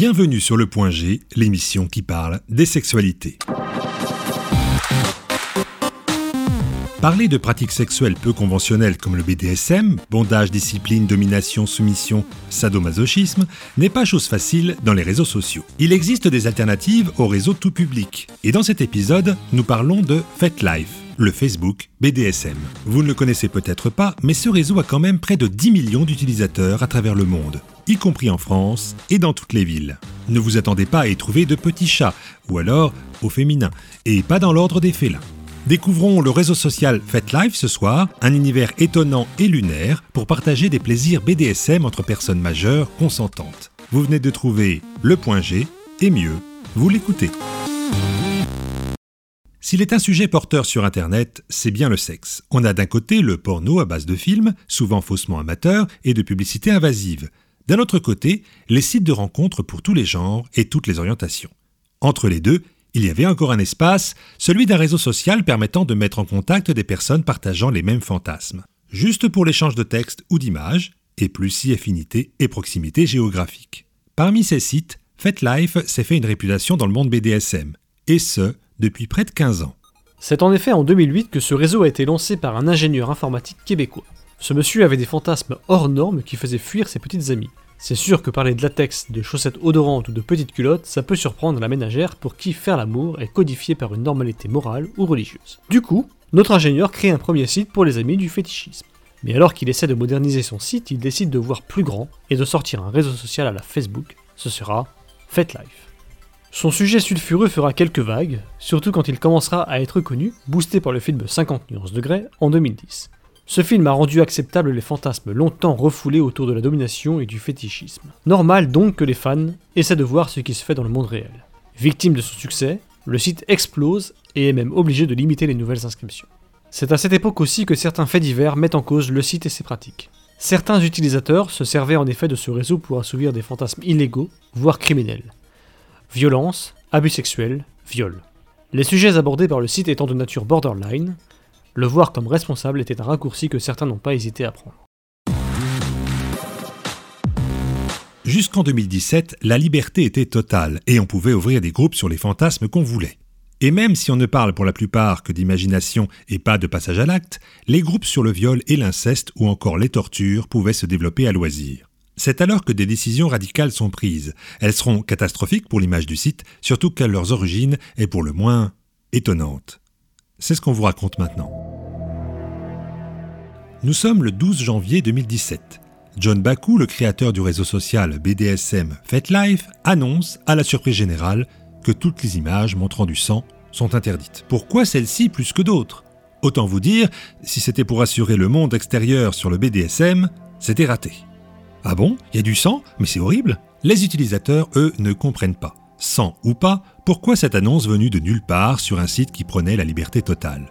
Bienvenue sur Le Point G, l'émission qui parle des sexualités. Parler de pratiques sexuelles peu conventionnelles comme le BDSM, bondage, discipline, domination, soumission, sadomasochisme, n'est pas chose facile dans les réseaux sociaux. Il existe des alternatives au réseau tout public. Et dans cet épisode, nous parlons de FetLife, le Facebook BDSM. Vous ne le connaissez peut-être pas, mais ce réseau a quand même près de 10 millions d'utilisateurs à travers le monde, y compris en France et dans toutes les villes. Ne vous attendez pas à y trouver de petits chats, ou alors au féminin, et pas dans l'ordre des félins. Découvrons le réseau social FetLife ce soir, un univers étonnant et lunaire pour partager des plaisirs BDSM entre personnes majeures consentantes. Vous venez de trouver le point G, et mieux, vous l'écoutez. S'il est un sujet porteur sur Internet, c'est bien le sexe. On a d'un côté le porno à base de films, souvent faussement amateurs, et de publicités invasives. D'un autre côté, les sites de rencontres pour tous les genres et toutes les orientations. Entre les deux, il y avait encore un espace, celui d'un réseau social permettant de mettre en contact des personnes partageant les mêmes fantasmes, juste pour l'échange de textes ou d'images, et plus si affinité et proximité géographique. Parmi ces sites, FetLife s'est fait une réputation dans le monde BDSM, et ce, depuis près de 15 ans. C'est en effet en 2008 que ce réseau a été lancé par un ingénieur informatique québécois. Ce monsieur avait des fantasmes hors normes qui faisaient fuir ses petites amies. C'est sûr que parler de latex, de chaussettes odorantes ou de petites culottes, ça peut surprendre la ménagère pour qui faire l'amour est codifié par une normalité morale ou religieuse. Du coup, notre ingénieur crée un premier site pour les amis du fétichisme. Mais alors qu'il essaie de moderniser son site, il décide de voir plus grand et de sortir un réseau social à la Facebook. Ce sera FetLife. Son sujet sulfureux fera quelques vagues, surtout quand il commencera à être connu, boosté par le film 50 nuances degrés en 2010. Ce film a rendu acceptable les fantasmes longtemps refoulés autour de la domination et du fétichisme. Normal donc que les fans essaient de voir ce qui se fait dans le monde réel. Victime de son succès, le site explose et est même obligé de limiter les nouvelles inscriptions. C'est à cette époque aussi que certains faits divers mettent en cause le site et ses pratiques. Certains utilisateurs se servaient en effet de ce réseau pour assouvir des fantasmes illégaux, voire criminels. Violence, abus sexuels, viol. Les sujets abordés par le site étant de nature borderline, le voir comme responsable était un raccourci que certains n'ont pas hésité à prendre. Jusqu'en 2017, la liberté était totale et on pouvait ouvrir des groupes sur les fantasmes qu'on voulait. Et même si on ne parle pour la plupart que d'imagination et pas de passage à l'acte, les groupes sur le viol et l'inceste ou encore les tortures pouvaient se développer à loisir. C'est alors que des décisions radicales sont prises. Elles seront catastrophiques pour l'image du site, surtout que leur origine est pour le moins étonnante. C'est ce qu'on vous raconte maintenant. Nous sommes le 12 janvier 2017. John Baku, le créateur du réseau social BDSM FetLife, annonce, à la surprise générale, que toutes les images montrant du sang sont interdites. Pourquoi celles-ci plus que d'autres? Autant vous dire, si c'était pour assurer le monde extérieur sur le BDSM, c'était raté. Ah bon? Il y a du sang? Mais c'est horrible! Les utilisateurs, eux, ne comprennent pas. Sang ou pas, pourquoi cette annonce venue de nulle part sur un site qui prenait la liberté totale?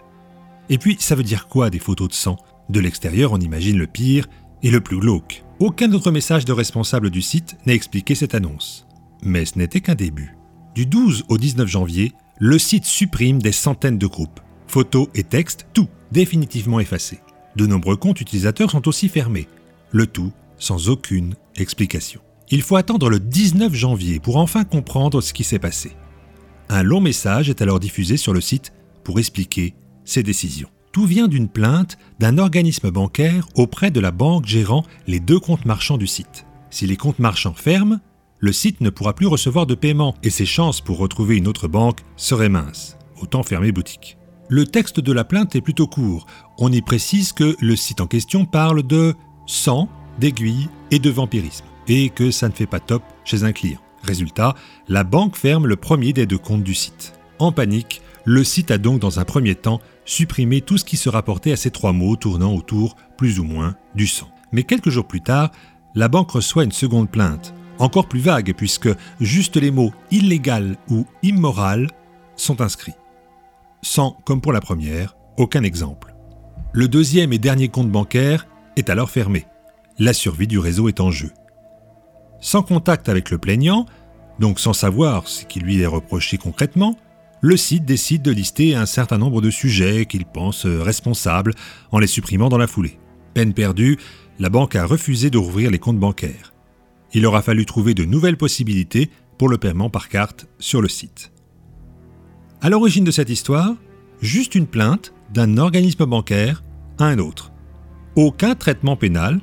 Et puis, ça veut dire quoi des photos de sang? De l'extérieur, on imagine le pire et le plus glauque. Aucun autre message de responsable du site n'a expliqué cette annonce. Mais ce n'était qu'un début. Du 12 au 19 janvier, le site supprime des centaines de groupes. Photos et textes, tout définitivement effacés. De nombreux comptes utilisateurs sont aussi fermés. Le tout sans aucune explication. Il faut attendre le 19 janvier pour enfin comprendre ce qui s'est passé. Un long message est alors diffusé sur le site pour expliquer ces décisions. Tout vient d'une plainte d'un organisme bancaire auprès de la banque gérant les deux comptes marchands du site. Si les comptes marchands ferment, le site ne pourra plus recevoir de paiement et ses chances pour retrouver une autre banque seraient minces. Autant fermer boutique. Le texte de la plainte est plutôt court. On y précise que le site en question parle de sang, d'aiguilles et de vampirisme et que ça ne fait pas top chez un client. Résultat, la banque ferme le premier des deux comptes du site. En panique, le site a donc dans un premier temps supprimé tout ce qui se rapportait à ces trois mots tournant autour, plus ou moins, du sang. Mais quelques jours plus tard, la banque reçoit une seconde plainte, encore plus vague puisque juste les mots illégal ou immoral sont inscrits. Sans, comme pour la première, aucun exemple. Le deuxième et dernier compte bancaire est alors fermé. La survie du réseau est en jeu sans contact avec le plaignant, donc sans savoir ce qui lui est reproché concrètement, le site décide de lister un certain nombre de sujets qu'il pense responsables en les supprimant dans la foulée. Peine perdue, la banque a refusé de rouvrir les comptes bancaires. Il aura fallu trouver de nouvelles possibilités pour le paiement par carte sur le site. À l'origine de cette histoire, juste une plainte d'un organisme bancaire à un autre. Aucun traitement pénal,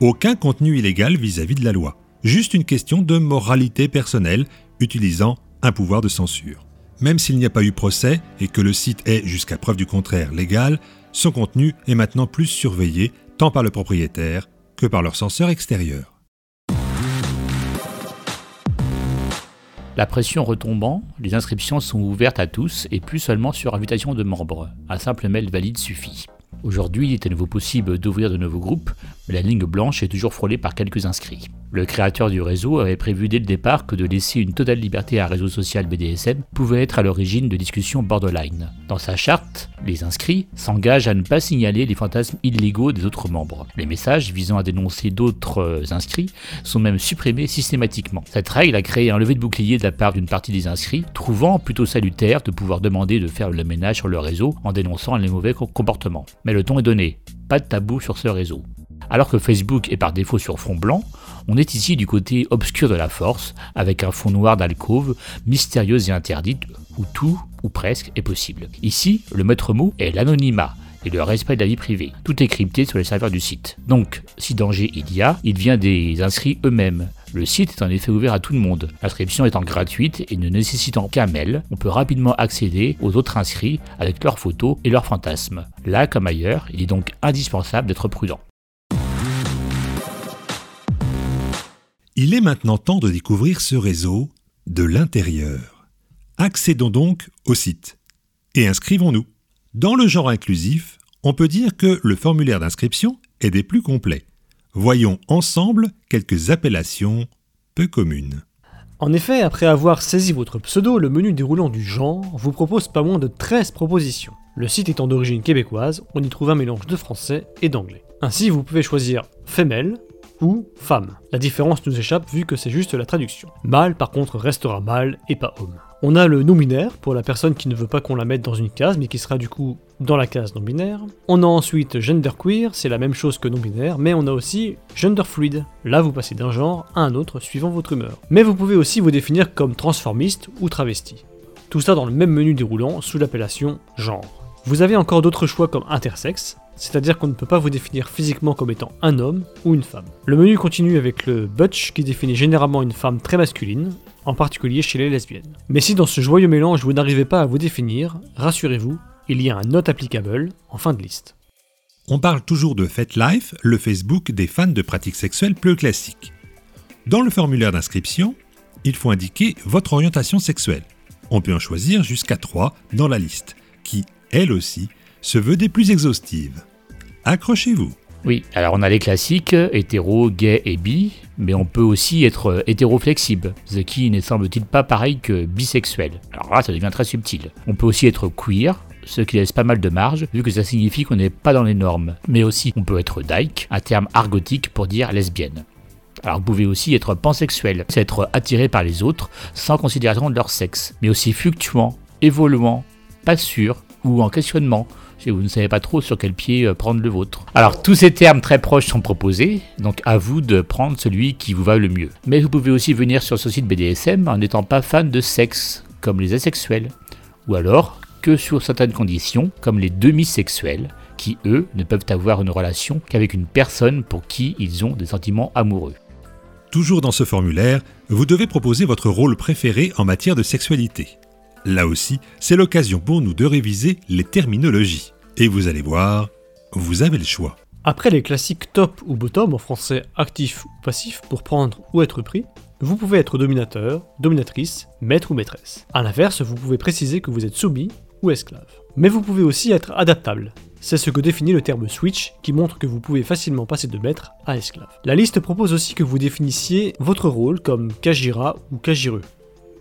aucun contenu illégal vis-à-vis de la loi. Juste une question de moralité personnelle utilisant un pouvoir de censure. Même s'il n'y a pas eu procès et que le site est, jusqu'à preuve du contraire, légal, son contenu est maintenant plus surveillé tant par le propriétaire que par leur censeur extérieur. La pression retombant, les inscriptions sont ouvertes à tous et plus seulement sur invitation de membres. Un simple mail valide suffit. Aujourd'hui, il est à nouveau possible d'ouvrir de nouveaux groupes, la ligne blanche est toujours frôlée par quelques inscrits. Le créateur du réseau avait prévu dès le départ que de laisser une totale liberté à un réseau social BDSM pouvait être à l'origine de discussions borderline. Dans sa charte, les inscrits s'engagent à ne pas signaler les fantasmes illégaux des autres membres. Les messages visant à dénoncer d'autres euh, inscrits sont même supprimés systématiquement. Cette règle a créé un levé de bouclier de la part d'une partie des inscrits, trouvant plutôt salutaire de pouvoir demander de faire le ménage sur le réseau en dénonçant les mauvais comportements. Mais le ton est donné, pas de tabou sur ce réseau. Alors que Facebook est par défaut sur fond blanc, on est ici du côté obscur de la force, avec un fond noir d'alcôve, mystérieuse et interdite, où tout, ou presque, est possible. Ici, le maître mot est l'anonymat, et le respect de la vie privée. Tout est crypté sur les serveurs du site. Donc, si danger il y a, il vient des inscrits eux-mêmes. Le site est en effet ouvert à tout le monde. L'inscription étant gratuite et ne nécessitant qu'un mail, on peut rapidement accéder aux autres inscrits avec leurs photos et leurs fantasmes. Là comme ailleurs, il est donc indispensable d'être prudent. Il est maintenant temps de découvrir ce réseau de l'intérieur. Accédons donc au site et inscrivons-nous. Dans le genre inclusif, on peut dire que le formulaire d'inscription est des plus complets. Voyons ensemble quelques appellations peu communes. En effet, après avoir saisi votre pseudo, le menu déroulant du genre vous propose pas moins de 13 propositions. Le site étant d'origine québécoise, on y trouve un mélange de français et d'anglais. Ainsi, vous pouvez choisir femelle, femme. La différence nous échappe vu que c'est juste la traduction. Mâle par contre restera mâle et pas homme. On a le non-binaire pour la personne qui ne veut pas qu'on la mette dans une case mais qui sera du coup dans la case non-binaire. On a ensuite genderqueer, c'est la même chose que non-binaire, mais on a aussi genderfluid. Là vous passez d'un genre à un autre suivant votre humeur. Mais vous pouvez aussi vous définir comme transformiste ou travesti. Tout ça dans le même menu déroulant sous l'appellation genre. Vous avez encore d'autres choix comme intersexe, c'est-à-dire qu'on ne peut pas vous définir physiquement comme étant un homme ou une femme. Le menu continue avec le butch qui définit généralement une femme très masculine, en particulier chez les lesbiennes. Mais si dans ce joyeux mélange vous n'arrivez pas à vous définir, rassurez-vous, il y a un not applicable en fin de liste. On parle toujours de FetLife, le Facebook des fans de pratiques sexuelles plus classiques. Dans le formulaire d'inscription, il faut indiquer votre orientation sexuelle. On peut en choisir jusqu'à 3 dans la liste, qui, elle aussi, se veut des plus exhaustives. Accrochez-vous. Oui, alors on a les classiques, hétéro, gay et bi, mais on peut aussi être hétéro-flexible, ce qui ne semble-t-il pas pareil que bisexuel. Alors là, ça devient très subtil. On peut aussi être queer, ce qui laisse pas mal de marge, vu que ça signifie qu'on n'est pas dans les normes. Mais aussi, on peut être dyke, un terme argotique pour dire lesbienne. Alors vous pouvez aussi être pansexuel, c'est être attiré par les autres sans considération de leur sexe, mais aussi fluctuant, évoluant, pas sûr ou en questionnement, si vous ne savez pas trop sur quel pied euh, prendre le vôtre. Alors tous ces termes très proches sont proposés, donc à vous de prendre celui qui vous va le mieux. Mais vous pouvez aussi venir sur ce site BDSM en n'étant pas fan de sexe, comme les asexuels, ou alors que sur certaines conditions, comme les demi-sexuels, qui eux ne peuvent avoir une relation qu'avec une personne pour qui ils ont des sentiments amoureux. Toujours dans ce formulaire, vous devez proposer votre rôle préféré en matière de sexualité. Là aussi, c'est l'occasion pour nous de réviser les terminologies. Et vous allez voir, vous avez le choix. Après les classiques top ou bottom en français actif ou passif pour prendre ou être pris, vous pouvez être dominateur, dominatrice, maître ou maîtresse. A l'inverse, vous pouvez préciser que vous êtes soumis ou esclave. Mais vous pouvez aussi être adaptable. C'est ce que définit le terme switch qui montre que vous pouvez facilement passer de maître à esclave. La liste propose aussi que vous définissiez votre rôle comme Kajira ou Kajireux.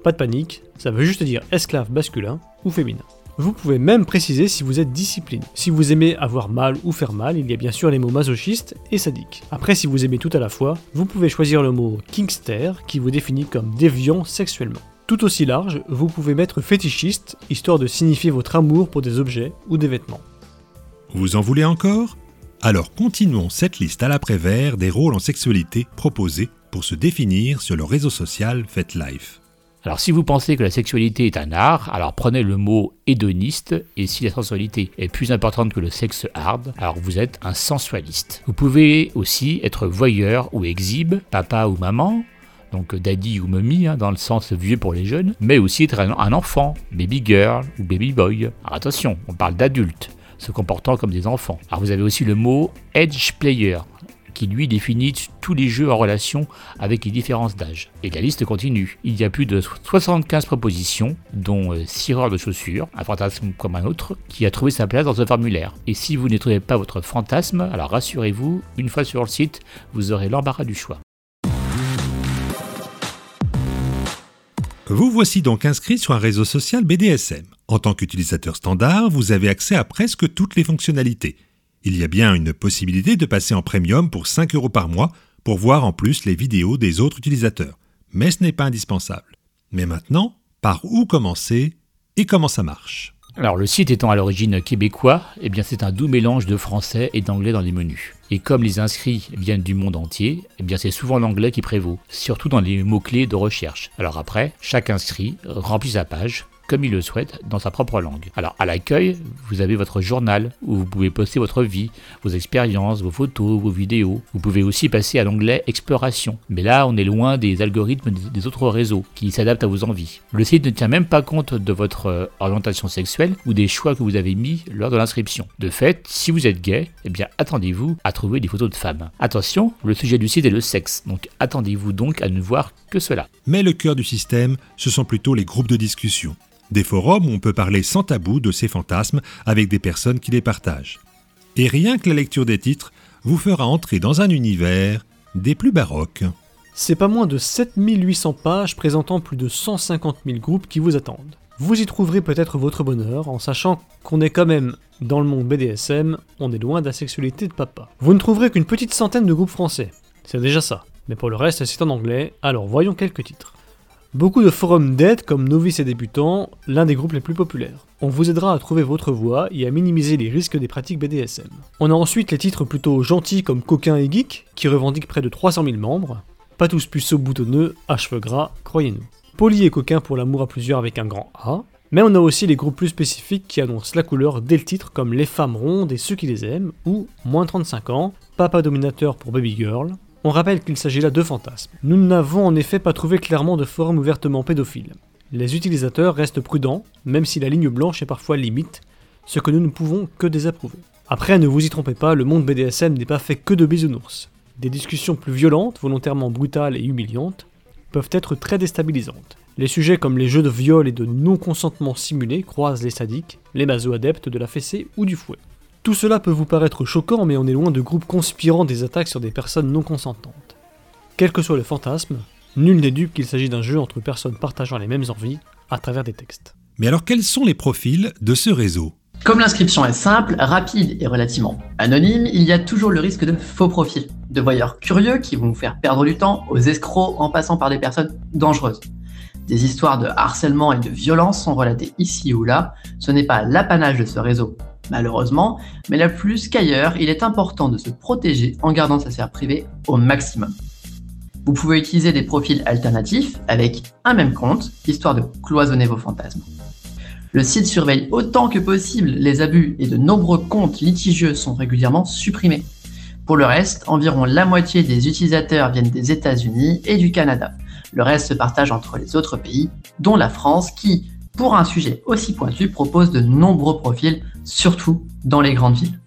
Pas de panique, ça veut juste dire esclave masculin ou féminin. Vous pouvez même préciser si vous êtes discipliné. Si vous aimez avoir mal ou faire mal, il y a bien sûr les mots masochistes et sadique. Après, si vous aimez tout à la fois, vous pouvez choisir le mot kingster qui vous définit comme déviant sexuellement. Tout aussi large, vous pouvez mettre fétichiste, histoire de signifier votre amour pour des objets ou des vêtements. Vous en voulez encore? Alors continuons cette liste à l'après-vert des rôles en sexualité proposés pour se définir sur le réseau social FetLife. Alors si vous pensez que la sexualité est un art, alors prenez le mot hédoniste, et si la sensualité est plus importante que le sexe hard, alors vous êtes un sensualiste. Vous pouvez aussi être voyeur ou exhibe, papa ou maman, donc daddy ou mommy hein, dans le sens vieux pour les jeunes, mais aussi être un enfant, baby girl ou baby boy. Alors attention, on parle d'adultes se comportant comme des enfants. Alors vous avez aussi le mot edge player, qui lui définit tous les jeux en relation avec les différences d'âge. Et la liste continue. Il y a plus de 75 propositions, dont 6 euh, de chaussures, un fantasme comme un autre, qui a trouvé sa place dans ce formulaire. Et si vous ne trouvez pas votre fantasme, alors rassurez-vous, une fois sur le site, vous aurez l'embarras du choix. Vous voici donc inscrit sur un réseau social BDSM. En tant qu'utilisateur standard, vous avez accès à presque toutes les fonctionnalités. Il y a bien une possibilité de passer en premium pour 5 euros par mois pour voir en plus les vidéos des autres utilisateurs, mais ce n'est pas indispensable. Mais maintenant, par où commencer et comment ça marche? Alors le site étant à l'origine québécois, eh bien c'est un doux mélange de français et d'anglais dans les menus. Et comme les inscrits viennent du monde entier, eh bien c'est souvent l'anglais qui prévaut, surtout dans les mots-clés de recherche. Alors après, chaque inscrit remplit sa page, comme il le souhaite dans sa propre langue. Alors à l'accueil, vous avez votre journal où vous pouvez poster votre vie, vos expériences, vos photos, vos vidéos. Vous pouvez aussi passer à l'onglet Exploration. Mais là, on est loin des algorithmes des autres réseaux qui s'adaptent à vos envies. Le site ne tient même pas compte de votre euh, orientation sexuelle ou des choix que vous avez mis lors de l'inscription. De fait, si vous êtes gay, eh bien attendez-vous à trouver des photos de femmes. Attention, le sujet du site est le sexe, donc attendez-vous donc à ne voir que cela. Mais le cœur du système, ce sont plutôt les groupes de discussion des forums où on peut parler sans tabou de ces fantasmes avec des personnes qui les partagent. Et rien que la lecture des titres vous fera entrer dans un univers des plus baroques. C'est pas moins de 7800 pages présentant plus de 150 000 groupes qui vous attendent. Vous y trouverez peut-être votre bonheur en sachant qu'on est quand même dans le monde BDSM, on est loin de la sexualité de papa. Vous ne trouverez qu'une petite centaine de groupes français, c'est déjà ça. Mais pour le reste, c'est en anglais, alors voyons quelques titres. Beaucoup de forums d'aide comme novices et débutants, l'un des groupes les plus populaires. On vous aidera à trouver votre voie et à minimiser les risques des pratiques BDSM. On a ensuite les titres plutôt gentils comme Coquin et Geek, qui revendiquent près de 300 000 membres. Pas tous puceaux boutonneux, à cheveux gras, croyez-nous. Poli et coquin pour l'amour à plusieurs avec un grand A. Mais on a aussi les groupes plus spécifiques qui annoncent la couleur dès le titre comme Les femmes rondes et ceux qui les aiment, ou Moins 35 ans, Papa dominateur pour Baby Girl, on rappelle qu'il s'agit là de fantasmes. Nous n'avons en effet pas trouvé clairement de forum ouvertement pédophile. Les utilisateurs restent prudents, même si la ligne blanche est parfois limite, ce que nous ne pouvons que désapprouver. Après, ne vous y trompez pas, le monde BDSM n'est pas fait que de bisounours. Des discussions plus violentes, volontairement brutales et humiliantes, peuvent être très déstabilisantes. Les sujets comme les jeux de viol et de non-consentement simulé croisent les sadiques, les maso-adeptes de la fessée ou du fouet. Tout cela peut vous paraître choquant, mais on est loin de groupes conspirant des attaques sur des personnes non consentantes. Quel que soit le fantasme, nul n'est dupe qu'il s'agit d'un jeu entre personnes partageant les mêmes envies à travers des textes. Mais alors quels sont les profils de ce réseau? Comme l'inscription est simple, rapide et relativement anonyme, il y a toujours le risque de faux profils, de voyeurs curieux qui vont vous faire perdre du temps aux escrocs en passant par des personnes dangereuses. Des histoires de harcèlement et de violence sont relatées ici ou là, ce n'est pas l'apanage de ce réseau, malheureusement, mais là plus qu'ailleurs, il est important de se protéger en gardant sa sphère privée au maximum. Vous pouvez utiliser des profils alternatifs avec un même compte, histoire de cloisonner vos fantasmes. Le site surveille autant que possible les abus et de nombreux comptes litigieux sont régulièrement supprimés. Pour le reste, environ la moitié des utilisateurs viennent des États-Unis et du Canada. Le reste se partage entre les autres pays, dont la France qui, pour un sujet aussi pointu, propose de nombreux profils surtout dans les grandes villes.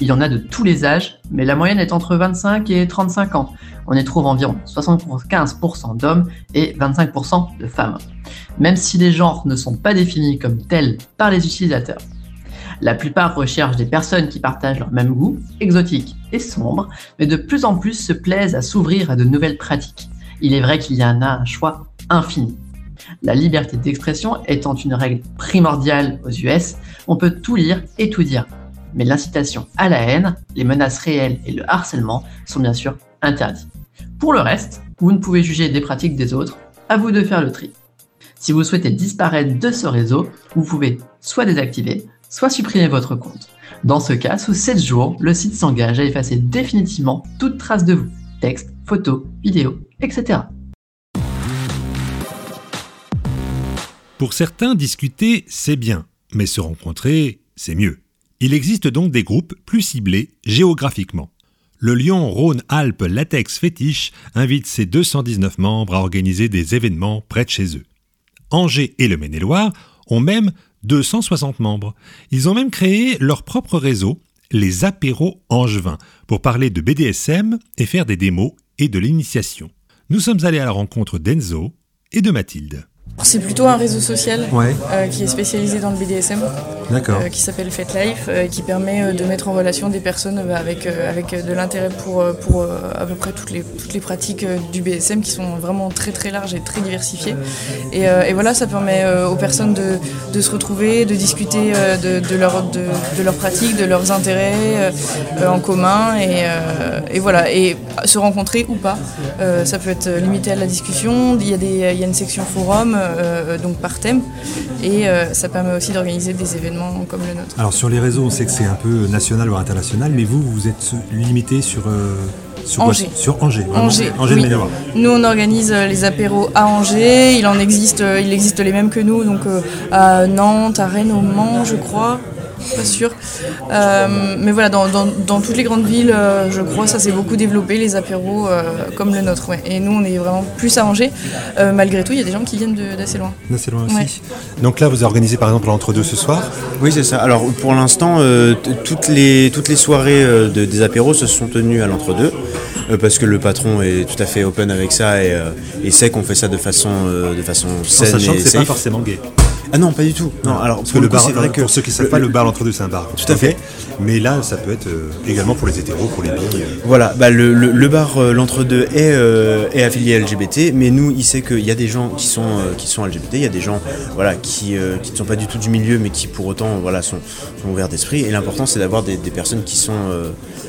Il y en a de tous les âges, mais la moyenne est entre 25 et 35 ans. On y trouve environ 75% d'hommes et 25% de femmes, même si les genres ne sont pas définis comme tels par les utilisateurs. La plupart recherchent des personnes qui partagent leur même goût, exotiques et sombres, mais de plus en plus se plaisent à s'ouvrir à de nouvelles pratiques. Il est vrai qu'il y en a un choix infini. La liberté d'expression étant une règle primordiale aux US, on peut tout lire et tout dire. Mais l'incitation à la haine, les menaces réelles et le harcèlement sont bien sûr interdits. Pour le reste, vous ne pouvez juger des pratiques des autres, à vous de faire le tri. Si vous souhaitez disparaître de ce réseau, vous pouvez soit désactiver, soit supprimer votre compte. Dans ce cas, sous 7 jours, le site s'engage à effacer définitivement toute trace de vous, texte, photos, vidéos, etc. Pour certains, discuter, c'est bien, mais se rencontrer, c'est mieux. Il existe donc des groupes plus ciblés géographiquement. Le Lyon Rhône-Alpes Latex Fétiche invite ses 219 membres à organiser des événements près de chez eux. Angers et le Maine-et-Loire ont même 260 membres. Ils ont même créé leur propre réseau, les apéros angevins, pour parler de BDSM et faire des démos et de l'initiation. Nous sommes allés à la rencontre d'Enzo et de Mathilde. C'est plutôt un réseau social Ouais. euh, qui est spécialisé dans le BDSM, euh, qui s'appelle Fat Life, euh, qui permet de mettre en relation des personnes avec, avec de l'intérêt pour, pour à peu près toutes les, toutes les pratiques du BDSM qui sont vraiment très très larges et très diversifiées. Et, et voilà, ça permet aux personnes de, de se retrouver, de discuter de, de, leur, de, de leurs pratiques, de leurs intérêts en commun et, et voilà, et se rencontrer ou pas. Ça peut être limité à la discussion, il y a, des, il y a une section forum, euh, donc par thème, et euh, ça permet aussi d'organiser des événements comme le nôtre. Alors sur les réseaux, on sait que c'est un peu national ou international, mais vous, vous êtes limité sur, euh, sur quoi Angers. Sur Angers. vraiment. Angers, Angers de oui. Nous, on organise les apéros à Angers. Il en existe, il existe les mêmes que nous, donc à Nantes, à Rennes, au Mans, je crois. Pas sûr. Euh, mais voilà, dans, dans- dans toutes les grandes villes, euh, je crois, ça s'est beaucoup développé, les apéros euh, comme le nôtre. ouais. Et nous, on est vraiment plus à Angers. Euh, malgré tout, il y a des gens qui viennent d'assez loin. C'est loin aussi. Ouais. Donc là, vous organisez par exemple l'entre-deux ce soir. Oui, c'est ça. Alors pour l'instant, euh, toutes, les, toutes les soirées euh, de- des apéros se sont tenues à l'entre-deux, euh, parce que le patron est tout à fait open avec ça et, euh, et sait qu'on fait ça de façon, euh, de façon En saine sachant et que c'est pas forcément gay. Ah non, pas du tout. Non, alors Parce pour que le coup, bar, c'est vrai que pour ceux qui savent le- pas, le bar l'entre-deux, c'est un bar. Tout à fait. Mais là, ça peut être euh, également pour les hétéros, pour les billes. euh. Voilà, bah le, le- le bar euh, l'entre-deux est, euh, est affilié LGBT, mais nous, il sait qu'il y a des gens qui sont, qui sont LGBT, il y a des gens voilà, qui, qui ne sont pas du tout du milieu, mais qui pour autant voilà, sont, sont ouverts d'esprit. Et l'important, c'est d'avoir des, des personnes qui sont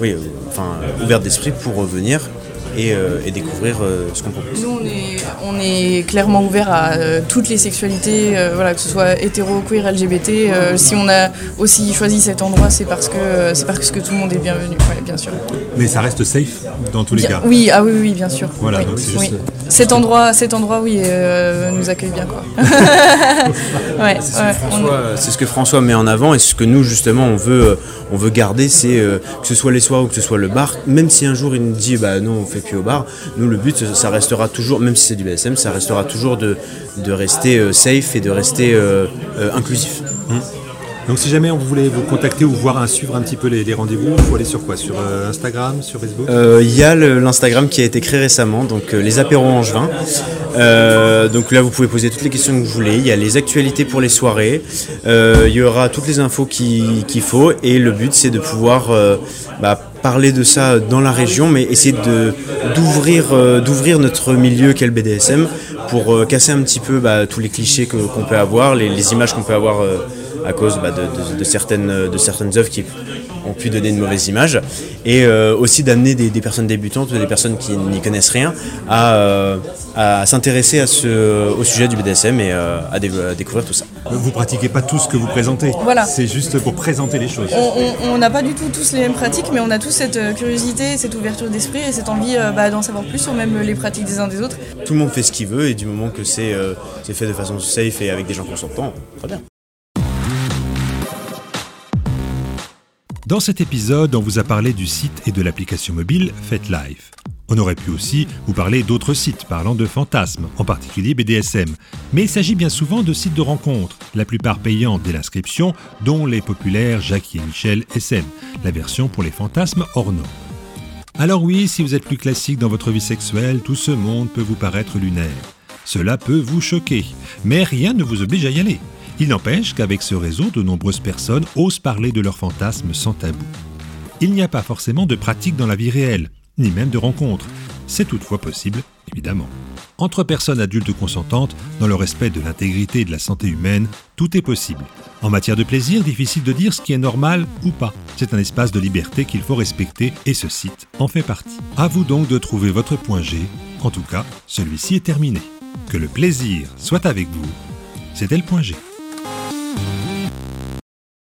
oui, enfin, ouvertes d'esprit pour venir et, euh, et découvrir euh, ce qu'on propose. Nous, on est, on est clairement ouvert à euh, toutes les sexualités, euh, voilà, que ce soit hétéro, queer, LGBT. euh, si on a aussi choisi cet endroit, c'est parce que c'est parce que tout le monde est bienvenu, ouais, bien sûr. Mais ça reste safe dans tous les Bien- cas. oui, ah oui, oui, bien sûr. Voilà, oui, donc c'est oui. juste- Cet endroit, cet endroit, oui, euh, nous accueille bien, quoi. ouais, C'est ce, ouais, que on- François, c'est ce que François met en avant et ce que nous justement on veut, on veut garder, c'est euh, que ce soit les soirs ou que ce soit le bar. Même si un jour il nous dit bah non on fait plus au bar, nous le but ça restera toujours, même si c'est du BSM, ça restera toujours de, de rester euh, safe et de rester euh, euh, inclusif. Donc si jamais on voulait vous contacter ou voir un, suivre un petit peu les, les rendez-vous, il faut aller sur quoi? Sur euh, Instagram, sur Facebook? Euh, Il y a l'Instagram qui a été créé récemment, donc euh, les apéros angevins. Donc là, vous pouvez poser toutes les questions que vous voulez. Il y a les actualités pour les soirées. Il y aura toutes les infos qui- qu'il faut. Et le but, c'est de pouvoir bah, parler de ça dans la région, mais essayer de d'ouvrir euh, d'ouvrir notre milieu qu'est le BDSM pour euh, casser un petit peu bah, tous les clichés que- qu'on peut avoir, les, images qu'on peut avoir euh, à cause bah, de, de- de certaines de certaines œuvres qui ont pu donner une mauvaise image et euh, aussi d'amener des, des personnes débutantes ou des personnes qui n'y connaissent rien à, euh, à s'intéresser à ce, au sujet du BDSM et euh, à, dé- à découvrir tout ça. Vous pratiquez pas tout ce que vous présentez. Voilà. C'est juste pour présenter les choses. on- n'a pas du tout tous les mêmes pratiques, mais on a tous cette curiosité, cette ouverture d'esprit et cette envie euh, bah, d'en savoir plus sur même les pratiques des uns des autres. Tout le monde fait ce qu'il veut et du moment que c'est euh, c'est fait de façon safe et avec des gens consentants, très bien. Dans cet épisode, on vous a parlé du site et de l'application mobile FetLife. On aurait pu aussi vous parler d'autres sites parlant de fantasmes, en particulier BDSM. Mais il s'agit bien souvent de sites de rencontres, la plupart payants dès l'inscription, dont les populaires Jackie et Michel SM, la version pour les fantasmes hors. Alors oui, si vous êtes plus classique dans votre vie sexuelle, tout ce monde peut vous paraître lunaire. Cela peut vous choquer, mais rien ne vous oblige à y aller. Il n'empêche qu'avec ce réseau, de nombreuses personnes osent parler de leurs fantasmes sans tabou. Il n'y a pas forcément de pratique dans la vie réelle, ni même de rencontres. C'est toutefois possible, évidemment. Entre personnes adultes consentantes, dans le respect de l'intégrité et de la santé humaine, tout est possible. En matière de plaisir, difficile de dire ce qui est normal ou pas. C'est un espace de liberté qu'il faut respecter et ce site en fait partie. À vous donc de trouver votre point G. En tout cas, celui-ci est terminé. Que le plaisir soit avec vous. C'était le point G.